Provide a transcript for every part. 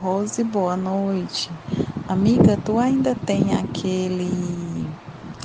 Rose, boa noite. Amiga, tu ainda tem aquele.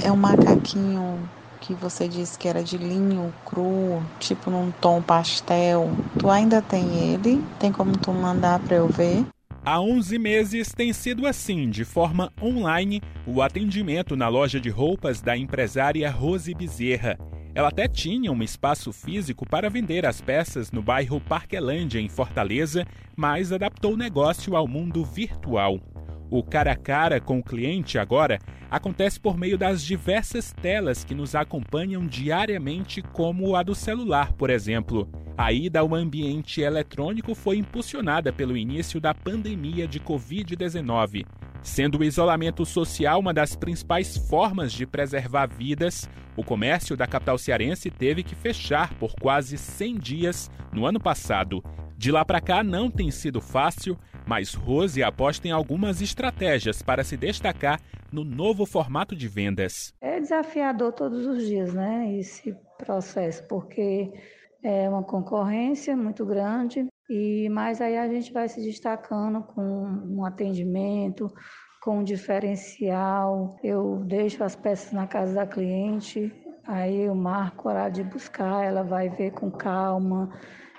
É um macaquinho que você disse que era de linho cru, tipo num tom pastel. Tu ainda tem ele? Tem como tu mandar para eu ver? Há 11 meses tem sido assim, de forma online, o atendimento na loja de roupas da empresária Rose Bezerra. Ela até tinha um espaço físico para vender as peças no bairro Parquelândia, em Fortaleza, mas adaptou o negócio ao mundo virtual. O cara a cara com o cliente agora acontece por meio das diversas telas que nos acompanham diariamente, como a do celular, por exemplo. A ida ao ambiente eletrônico foi impulsionada pelo início da pandemia de Covid-19. Sendo o isolamento social uma das principais formas de preservar vidas, o comércio da capital cearense teve que fechar por quase 100 dias no ano passado. De lá para cá não tem sido fácil, mas Rose aposta em algumas estratégias para se destacar no novo formato de vendas. É desafiador todos os dias, né? Esse processo, porque é uma concorrência muito grande, e mas aí a gente vai se destacando com um atendimento, com um diferencial. Eu deixo as peças na casa da cliente, aí eu marco o horário de buscar, ela vai ver com calma.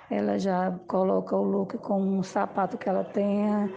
Ela já coloca o look com um sapato que ela tenha.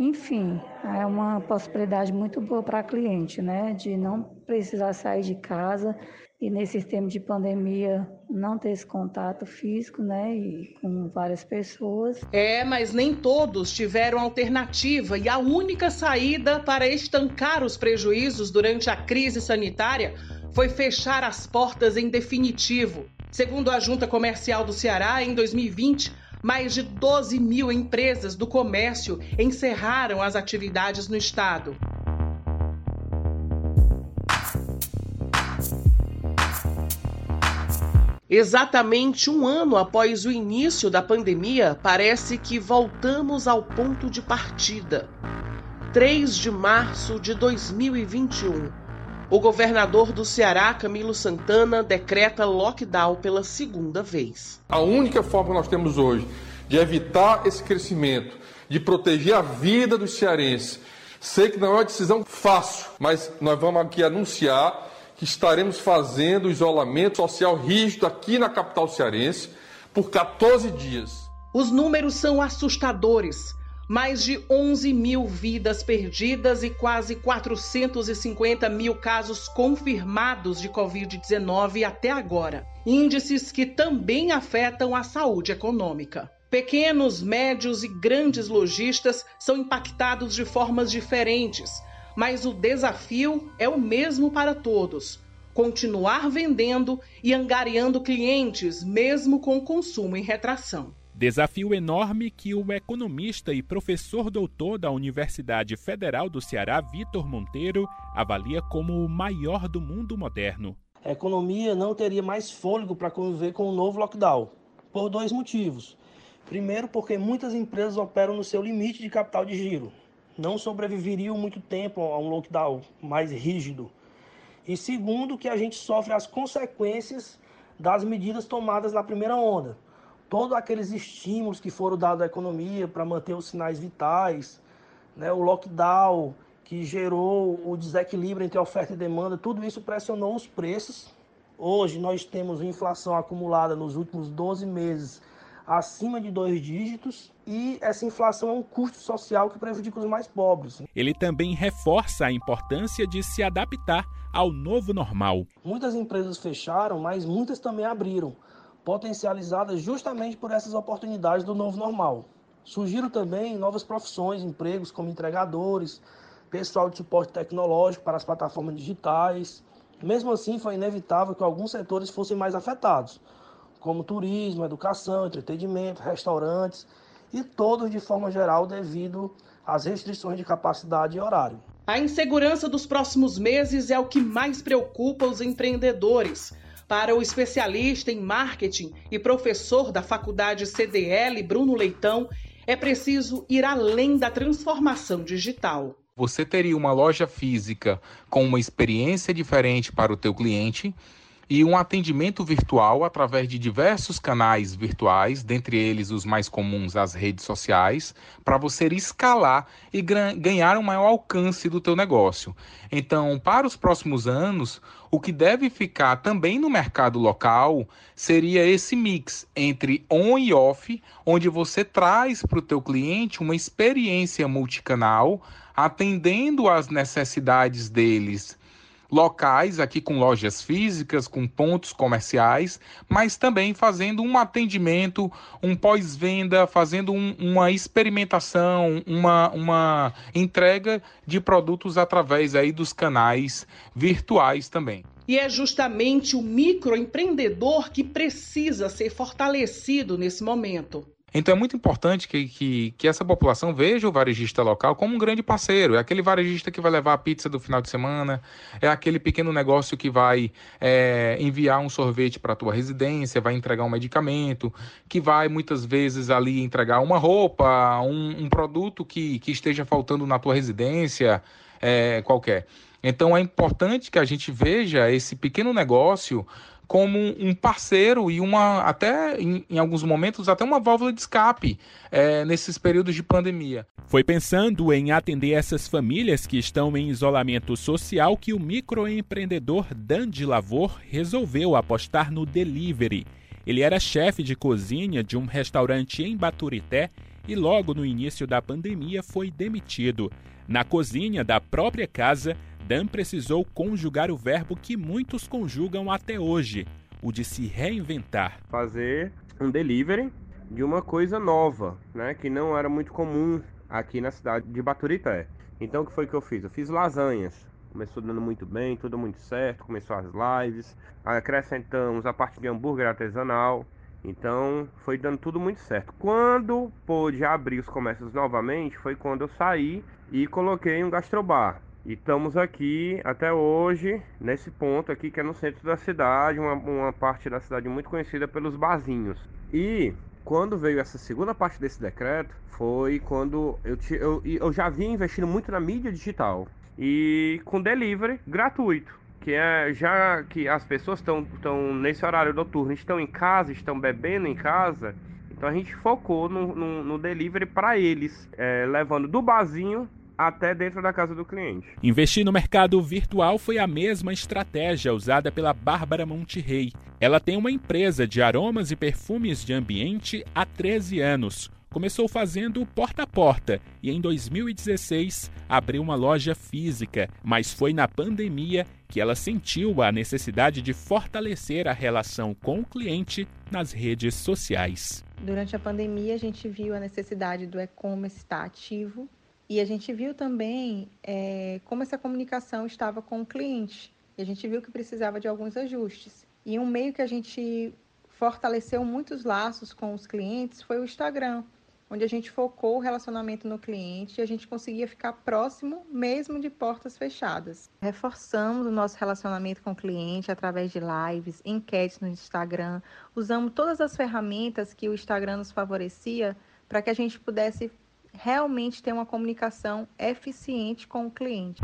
Enfim, é uma possibilidade muito boa para a cliente, né? De não precisar sair de casa e nesse tempo de pandemia não ter esse contato físico, né, e com várias pessoas. É, mas nem todos tiveram alternativa e a única saída para estancar os prejuízos durante a crise sanitária foi fechar as portas em definitivo. Segundo a Junta Comercial do Ceará, em 2020, mais de 12 mil empresas do comércio encerraram as atividades no estado. Exatamente um ano após o início da pandemia, parece que voltamos ao ponto de partida. 3 de março de 2021. O governador do Ceará, Camilo Santana, decreta lockdown pela segunda vez. A única forma que nós temos hoje de evitar esse crescimento, de proteger a vida dos cearenses, sei que não é uma decisão fácil, mas nós vamos aqui anunciar que estaremos fazendo isolamento social rígido aqui na capital cearense por 14 dias. Os números são assustadores. Mais de 11 mil vidas perdidas e quase 450 mil casos confirmados de Covid-19 até agora. Índices que também afetam a saúde econômica. Pequenos, médios e grandes lojistas são impactados de formas diferentes mas o desafio é o mesmo para todos: continuar vendendo e angariando clientes, mesmo com o consumo em retração. Desafio enorme que o economista e professor doutor da Universidade Federal do Ceará, Vitor Monteiro, avalia como o maior do mundo moderno. A economia não teria mais fôlego para conviver com o novo lockdown, por dois motivos. Primeiro, porque muitas empresas operam no seu limite de capital de giro, não sobreviveriam muito tempo a um lockdown mais rígido. E segundo, que a gente sofre as consequências das medidas tomadas na primeira onda. Todos aqueles estímulos que foram dados à economia para manter os sinais vitais, né, o lockdown que gerou o desequilíbrio entre oferta e demanda, tudo isso pressionou os preços. Hoje nós temos inflação acumulada nos últimos 12 meses acima de dois dígitos e essa inflação é um custo social que prejudica os mais pobres. Ele também reforça a importância de se adaptar ao novo normal. Muitas empresas fecharam, mas muitas também abriram, potencializadas justamente por essas oportunidades do novo normal. Surgiram também novas profissões, empregos como entregadores, pessoal de suporte tecnológico para as plataformas digitais. Mesmo assim, foi inevitável que alguns setores fossem mais afetados, como turismo, educação, entretenimento, restaurantes e todos de forma geral devido às restrições de capacidade e horário. A insegurança dos próximos meses é o que mais preocupa os empreendedores. Para o especialista em marketing e professor da faculdade CDL, Bruno Leitão, é preciso ir além da transformação digital. Você teria uma loja física com uma experiência diferente para o teu cliente e um atendimento virtual através de diversos canais virtuais, dentre eles os mais comuns, as redes sociais, para você escalar e ganhar um maior alcance do teu negócio. Então, para os próximos anos, o que deve ficar também no mercado local seria esse mix entre on e off, onde você traz para o teu cliente uma experiência multicanal, atendendo às necessidades deles locais, aqui com lojas físicas, com pontos comerciais, mas também fazendo um atendimento, um pós-venda, fazendo um, uma experimentação, uma, uma entrega de produtos através aí dos canais virtuais também. E é justamente o microempreendedor que precisa ser fortalecido nesse momento. Então é muito importante que, que, que, essa população veja o varejista local como um grande parceiro. É aquele varejista que vai levar a pizza do final de semana, é aquele pequeno negócio que vai é, enviar um sorvete para a tua residência, vai entregar um medicamento, que vai muitas vezes ali entregar uma roupa, um, um produto que, que esteja faltando na tua residência é, qualquer. Então é importante que a gente veja esse pequeno negócio como um parceiro e uma até em, em alguns momentos até uma válvula de escape é, nesses períodos de pandemia. Foi pensando em atender essas famílias que estão em isolamento social que o microempreendedor Dandy Lavor resolveu apostar no delivery. Ele era chefe de cozinha de um restaurante em Baturité e logo no início da pandemia foi demitido. Na cozinha da própria casa, Dan precisou conjugar o verbo que muitos conjugam até hoje, o de se reinventar. Fazer um delivery de uma coisa nova, né, que não era muito comum aqui na cidade de Baturité. Então o que foi que eu fiz? Eu fiz lasanhas. Começou dando muito bem, tudo muito certo, começou as lives, acrescentamos a parte de hambúrguer artesanal. Então foi dando tudo muito certo. Quando pôde abrir os comércios novamente, foi quando eu saí e coloquei um gastrobar. E estamos aqui até hoje, nesse ponto aqui que é no centro da cidade, uma, uma parte da cidade muito conhecida pelos barzinhos. E quando veio essa segunda parte desse decreto, foi quando eu, eu, eu já vinha investindo muito na mídia digital e com delivery gratuito. Que é já que as pessoas estão nesse horário noturno, estão em casa, estão bebendo em casa. Então a gente focou no, no, no delivery para eles, é, levando do barzinho até dentro da casa do cliente. Investir no mercado virtual foi a mesma estratégia usada pela Bárbara Monterrey. Ela tem uma empresa de aromas e perfumes de ambiente há 13 anos. Começou fazendo porta a porta e em 2016 abriu uma loja física, mas foi na pandemia que ela sentiu a necessidade de fortalecer a relação com o cliente nas redes sociais. Durante a pandemia, a gente viu a necessidade do e-commerce estar ativo e a gente viu também é, como essa comunicação estava com o cliente. E a gente viu que precisava de alguns ajustes. E um meio que a gente fortaleceu muitos laços com os clientes foi o Instagram, onde a gente focou o relacionamento no cliente e a gente conseguia ficar próximo mesmo de portas fechadas. Reforçamos o nosso relacionamento com o cliente através de lives, enquetes no Instagram, usamos todas as ferramentas que o Instagram nos favorecia para que a gente pudesse realmente ter uma comunicação eficiente com o cliente.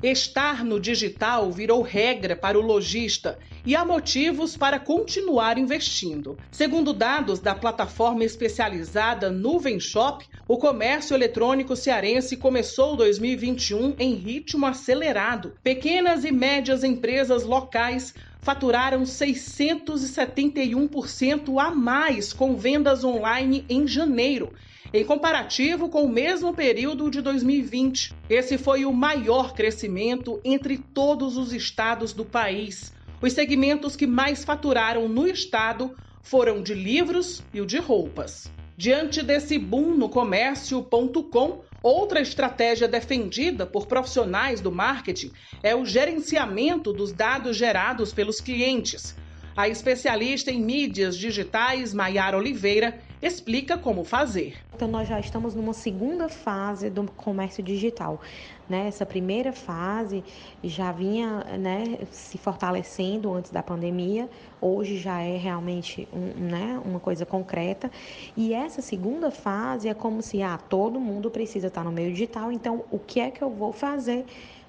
Estar no digital virou regra para o lojista e há motivos para continuar investindo. Segundo dados da plataforma especializada Nuvem Shop, o comércio eletrônico cearense começou 2021 em ritmo acelerado. Pequenas e médias empresas locais faturaram 671% a mais com vendas online em janeiro, em comparativo com o mesmo período de 2020. Esse foi o maior crescimento entre todos os estados do país. Os segmentos que mais faturaram no estado foram de livros e o de roupas. Diante desse boom no comércio.com, Outra estratégia defendida por profissionais do marketing é o gerenciamento dos dados gerados pelos clientes. A especialista em mídias digitais, Maiara Oliveira, explica como fazer. Então, nós já estamos numa segunda fase do comércio digital. Né? Essa primeira fase já vinha né, se fortalecendo antes da pandemia, hoje já é realmente um, né, uma coisa concreta. E essa segunda fase é como se ah, todo mundo precisa estar no meio digital, então o que é que eu vou fazer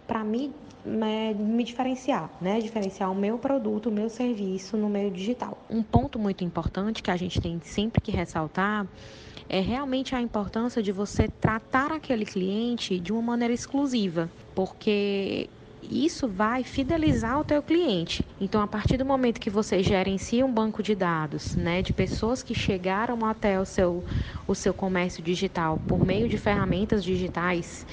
para me me diferenciar, né? Diferenciar o meu produto, o meu serviço no meio digital. Um ponto muito importante que a gente tem sempre que ressaltar é realmente a importância de você tratar aquele cliente de uma maneira exclusiva, porque isso vai fidelizar o teu cliente. Então, a partir do momento que você gerencia um banco de dados, né, de pessoas que chegaram até o seu, o seu comércio digital por meio de ferramentas digitais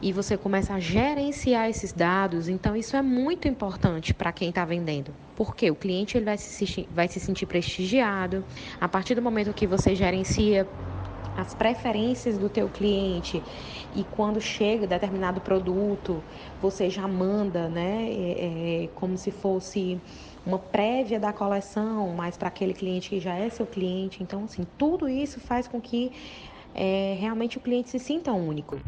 e você começa a gerenciar esses dados, então isso é muito importante para quem está vendendo. Porque o cliente ele vai, se, vai se sentir prestigiado. A partir do momento que você gerencia as preferências do teu cliente e quando chega determinado produto você já manda, né, é, é, como se fosse uma prévia da coleção, mas para aquele cliente que já é seu cliente. Então, assim, tudo isso faz com que é, realmente o cliente se sinta único.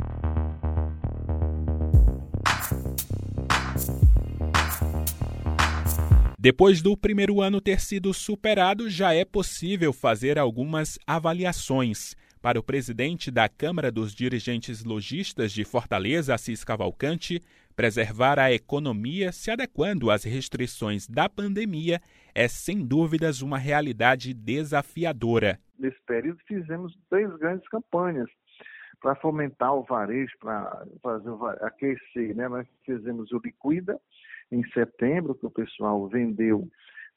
Depois do primeiro ano ter sido superado, já é possível fazer algumas avaliações. Para o presidente da Câmara dos Dirigentes Logistas de Fortaleza, Assis Cavalcante, preservar a economia se adequando às restrições da pandemia é, sem dúvidas, uma realidade desafiadora. Nesse período, fizemos três grandes campanhas para fomentar o varejo, para fazer aquecer. Né? Nós fizemos o Liquida, em setembro, que o pessoal vendeu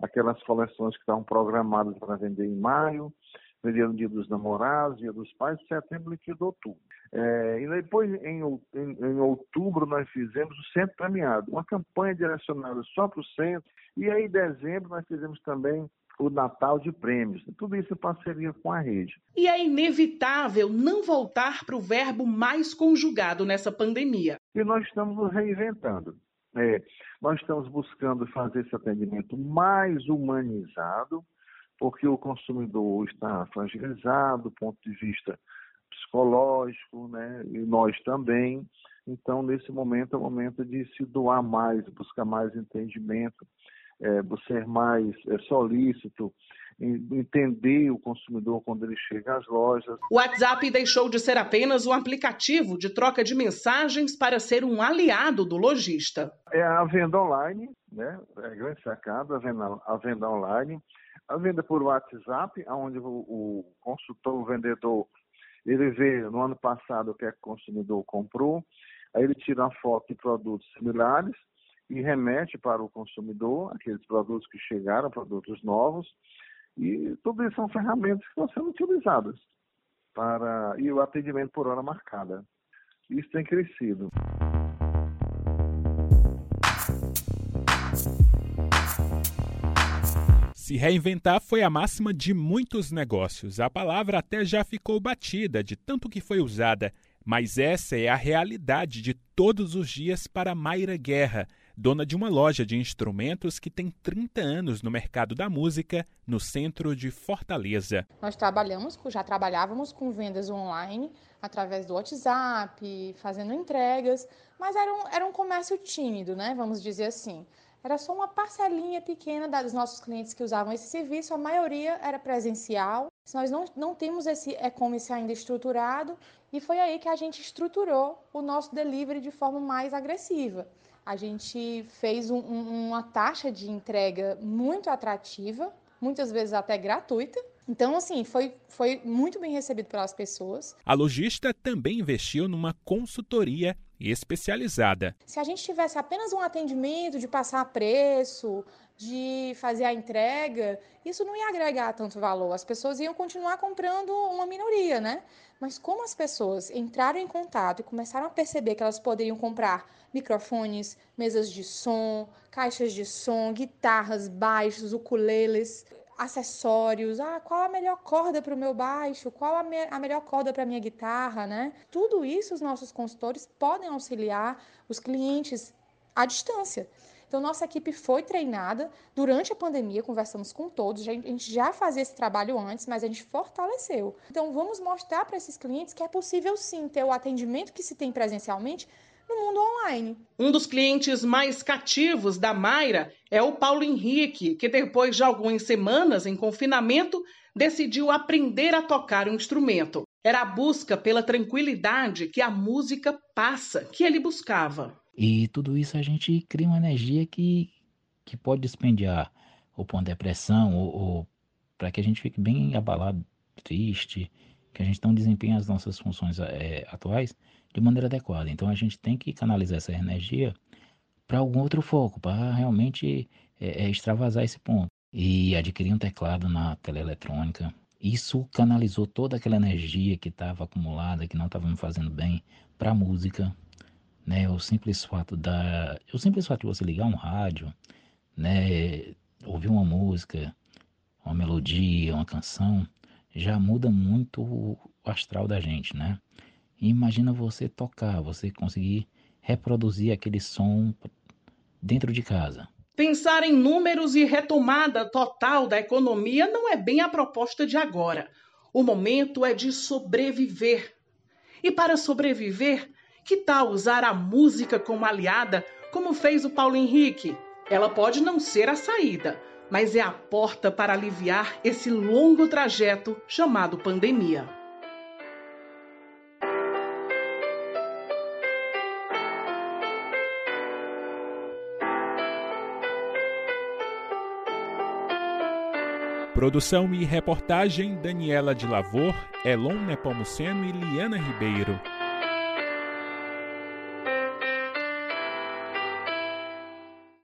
aquelas coleções que estavam programadas para vender em maio, no dia dos namorados, dia dos pais, setembro liquidou tudo. É, e depois, em, em, em, outubro, nós fizemos o Centro Premiado, uma campanha direcionada só para o centro, e aí em dezembro nós fizemos também o Natal de Prêmios. Tudo isso em parceria com a rede. E é inevitável não voltar para o verbo mais conjugado nessa pandemia. E nós estamos nos reinventando. É, nós estamos buscando fazer esse atendimento mais humanizado, porque o consumidor está fragilizado do ponto de vista psicológico, né? e nós também. Então, nesse momento, é o momento de se doar mais, buscar mais entendimento, é, ser mais é, solícito, entender o consumidor quando ele chega às lojas. O WhatsApp deixou de ser apenas um aplicativo de troca de mensagens para ser um aliado do lojista. É a venda online, né? É a grande sacada, a venda, a venda online. A venda por WhatsApp, onde o, o consultor, o vendedor, ele vê no ano passado o que, é que o consumidor comprou, aí ele tira uma foto de produtos similares e remete para o consumidor aqueles produtos que chegaram, produtos novos, e tudo isso são ferramentas que estão sendo utilizadas para e o atendimento por hora marcada. Isso tem crescido. Se reinventar foi a máxima de muitos negócios. A palavra até já ficou batida de tanto que foi usada, mas essa é a realidade de todos os dias para Mayra Guerra, dona de uma loja de instrumentos que tem 30 anos no mercado da música no centro de Fortaleza. Nós trabalhamos, já trabalhávamos com vendas online através do WhatsApp, fazendo entregas, mas era um, era um comércio tímido, né? Vamos dizer assim. Era só uma parcelinha pequena dos nossos clientes que usavam esse serviço, a maioria era presencial. Nós não, não temos esse e-commerce ainda estruturado e foi aí que a gente estruturou o nosso delivery de forma mais agressiva a gente fez um, um, uma taxa de entrega muito atrativa, muitas vezes até gratuita. Então, assim, foi, foi muito bem recebido pelas pessoas. A lojista também investiu numa consultoria especializada. Se a gente tivesse apenas um atendimento de passar preço, de fazer a entrega, isso não ia agregar tanto valor. As pessoas iam continuar comprando uma minoria, né? Mas como as pessoas entraram em contato e começaram a perceber que elas poderiam comprar microfones, mesas de som, caixas de som, guitarras, baixos, ukuleles, acessórios, ah, qual a melhor corda para o meu baixo, qual a, me a melhor corda para a minha guitarra, né? Tudo isso os nossos consultores podem auxiliar os clientes à distância. Então, nossa equipe foi treinada durante a pandemia, conversamos com todos, a gente já fazia esse trabalho antes, mas a gente fortaleceu. Então, vamos mostrar para esses clientes que é possível sim ter o atendimento que se tem presencialmente no mundo online. Um dos clientes mais cativos da Mayra é o Paulo Henrique, que depois de algumas semanas em confinamento, decidiu aprender a tocar um instrumento. Era a busca pela tranquilidade que a música passa, que ele buscava. E tudo isso a gente cria uma energia que, que pode dispendiar ou por uma depressão, ou, ou para que a gente fique bem abalado, triste, que a gente não desempenhe as nossas funções é, atuais de maneira adequada. Então a gente tem que canalizar essa energia para algum outro foco, para realmente é, é, extravasar esse ponto. E adquirir um teclado na teleeletrônica, isso canalizou toda aquela energia que estava acumulada, que não estava me fazendo bem, para a música. Né? O simples fato da, o simples fato de você ligar um rádio, né, ouvir uma música, uma melodia, uma canção, já muda muito o astral da gente, né? Imagina você tocar, você conseguir reproduzir aquele som dentro de casa. Pensar em números e retomada total da economia não é bem a proposta de agora. O momento é de sobreviver. E para sobreviver, que tal usar a música como aliada, como fez o Paulo Henrique? Ela pode não ser a saída, mas é a porta para aliviar esse longo trajeto chamado pandemia. Produção e reportagem Daniela de Lavor, Elon Nepomuceno e Liana Ribeiro.